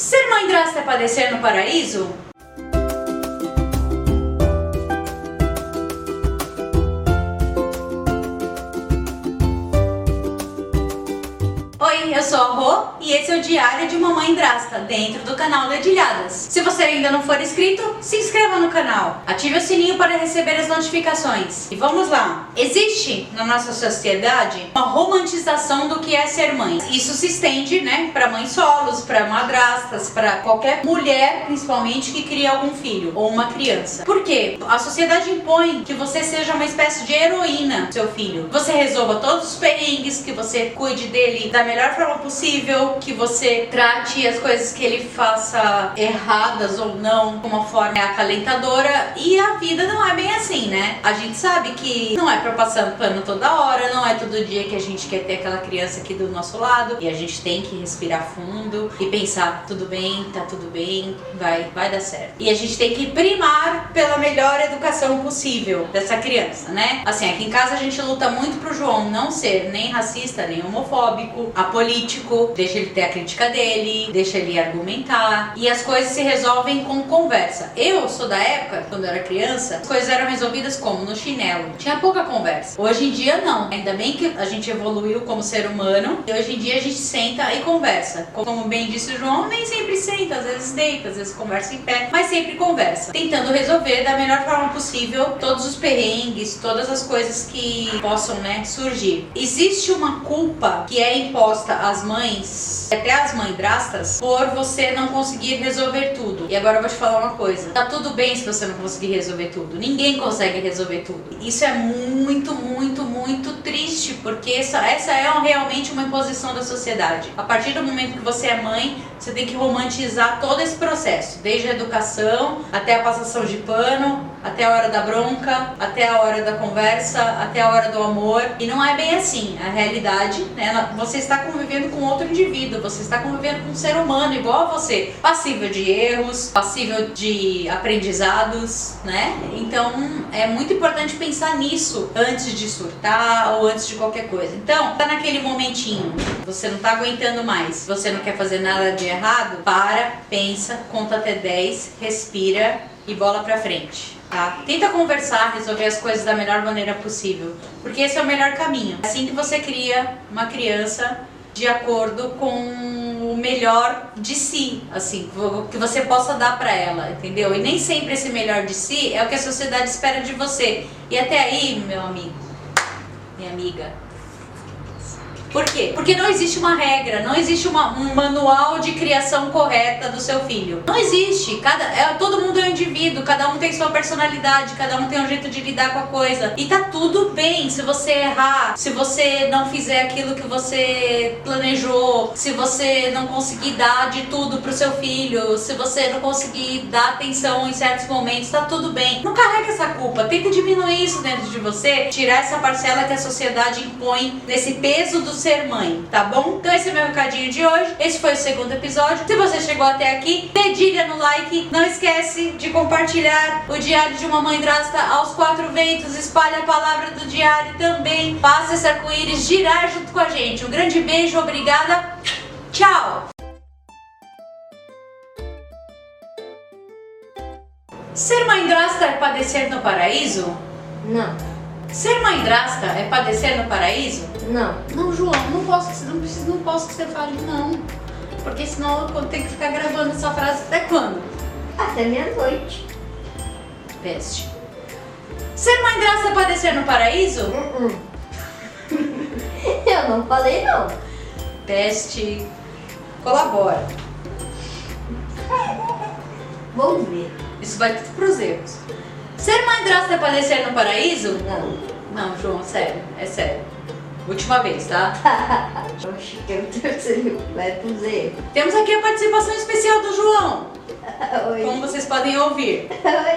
Ser mãe drasta é padecer no paraíso? Oi, eu sou a Rô e esse é o Diário de uma Mãe Drasta, dentro do canal Dedilhadas. Se você ainda não for inscrito, se inscreva no canal, ative o sininho para receber as notificações. E vamos lá! Existe na nossa sociedade uma romantização do que é ser mãe. Isso se estende, né, para mães solos, para madrastas, para qualquer mulher, principalmente, que cria algum filho ou uma criança. Por quê? A sociedade impõe que você seja uma espécie de heroína seu filho. Você resolva todos os perrengues, que você cuide dele da melhor forma possível, que você trate as coisas que ele faça erradas ou não com uma forma acalentadora e a vida não é bem assim, né? A gente sabe que não é pra passar pano toda hora, não é todo dia que a gente quer ter aquela criança aqui do nosso lado e a gente tem que respirar fundo e pensar, tudo bem, tá tudo bem, vai, vai dar certo. E a gente tem que primar pela melhor educação possível dessa criança, né? Assim, aqui em casa a gente luta muito pro João não ser nem racista, nem homofóbico, apolítico, deixa ele ter a crítica dele, deixa ele argumentar e as coisas se resolvem com conversa. Eu sou da época, quando eu era criança, as coisas eram resolvidas como? No chinelo. Tinha pouca conversa. Hoje em dia não. Ainda bem que a gente evoluiu como ser humano e hoje em dia a gente senta e conversa. Como bem disse o João, nem sempre senta, às vezes deita, às vezes conversa em pé, mas sempre conversa. Tentando resolver da melhor forma possível todos os perrengues, todas as coisas que possam, né, surgir. Existe uma culpa que é imposta às mães, até às mães por você não conseguir resolver tudo. E agora eu vou te falar uma coisa. Tá tudo bem se você não conseguir resolver tudo. Ninguém consegue resolver tudo. Isso é muito, muito, muito triste, porque essa, essa é realmente uma imposição da sociedade. A partir do momento que você é mãe, você tem que romantizar todo esse processo, desde a educação até a passação de pano, até a hora da bronca, até a hora da conversa, até a hora do amor. E não é bem assim. A realidade, né? Você está convivendo com outro indivíduo, você está convivendo com um ser humano igual a você, passível de erros, passível de aprendizados, né? Então é muito importante pensar nisso antes de surtar ou antes de qualquer coisa. Então, tá naquele momentinho, você não tá aguentando mais, você não quer fazer nada de errado, para, pensa, conta até 10, respira e bola pra frente. Tá? Tenta conversar, resolver as coisas da melhor maneira possível, porque esse é o melhor caminho. É assim que você cria uma criança de acordo com o melhor de si, assim, que você possa dar para ela, entendeu? E nem sempre esse melhor de si é o que a sociedade espera de você. E até aí, meu amigo, minha amiga, por quê? Porque não existe uma regra, não existe uma, um manual de criação correta do seu filho. Não existe. Cada, é, todo mundo é um indivíduo, cada um tem sua personalidade, cada um tem um jeito de lidar com a coisa. E tá tudo bem se você errar, se você não fizer aquilo que você planejou, se você não conseguir dar de tudo pro seu filho, se você não conseguir dar atenção em certos momentos, tá tudo bem. Não carrega essa culpa, tenta diminuir isso dentro de você, tirar essa parcela que a sociedade impõe nesse peso do ser mãe, tá bom? Então esse é o meu recadinho de hoje. Esse foi o segundo episódio. Se você chegou até aqui, dedilha no like. Não esquece de compartilhar o diário de uma mãe drasta aos quatro ventos. Espalhe a palavra do diário também. Faça esse arco-íris girar junto com a gente. Um grande beijo, obrigada. Tchau! Ser mãe drasta é padecer no paraíso? Não, Ser mãe drasta é padecer no paraíso? não. Não, João, não posso que você não precisa, não posso que você fale não. Porque senão eu tenho que ficar gravando essa frase até quando? Até meia-noite. Peste. Ser mãe drasta é padecer no paraíso? Uh-uh. Eu não falei não. Peste. Colabora. Vamos ver. Isso vai tudo pros erros. Ser mãe drasta é padecer no paraíso? Não. Não, João, sério. É sério. Última vez, tá? Vai pros erros. Temos aqui a participação especial do João. Oi. Como vocês podem ouvir. Oi.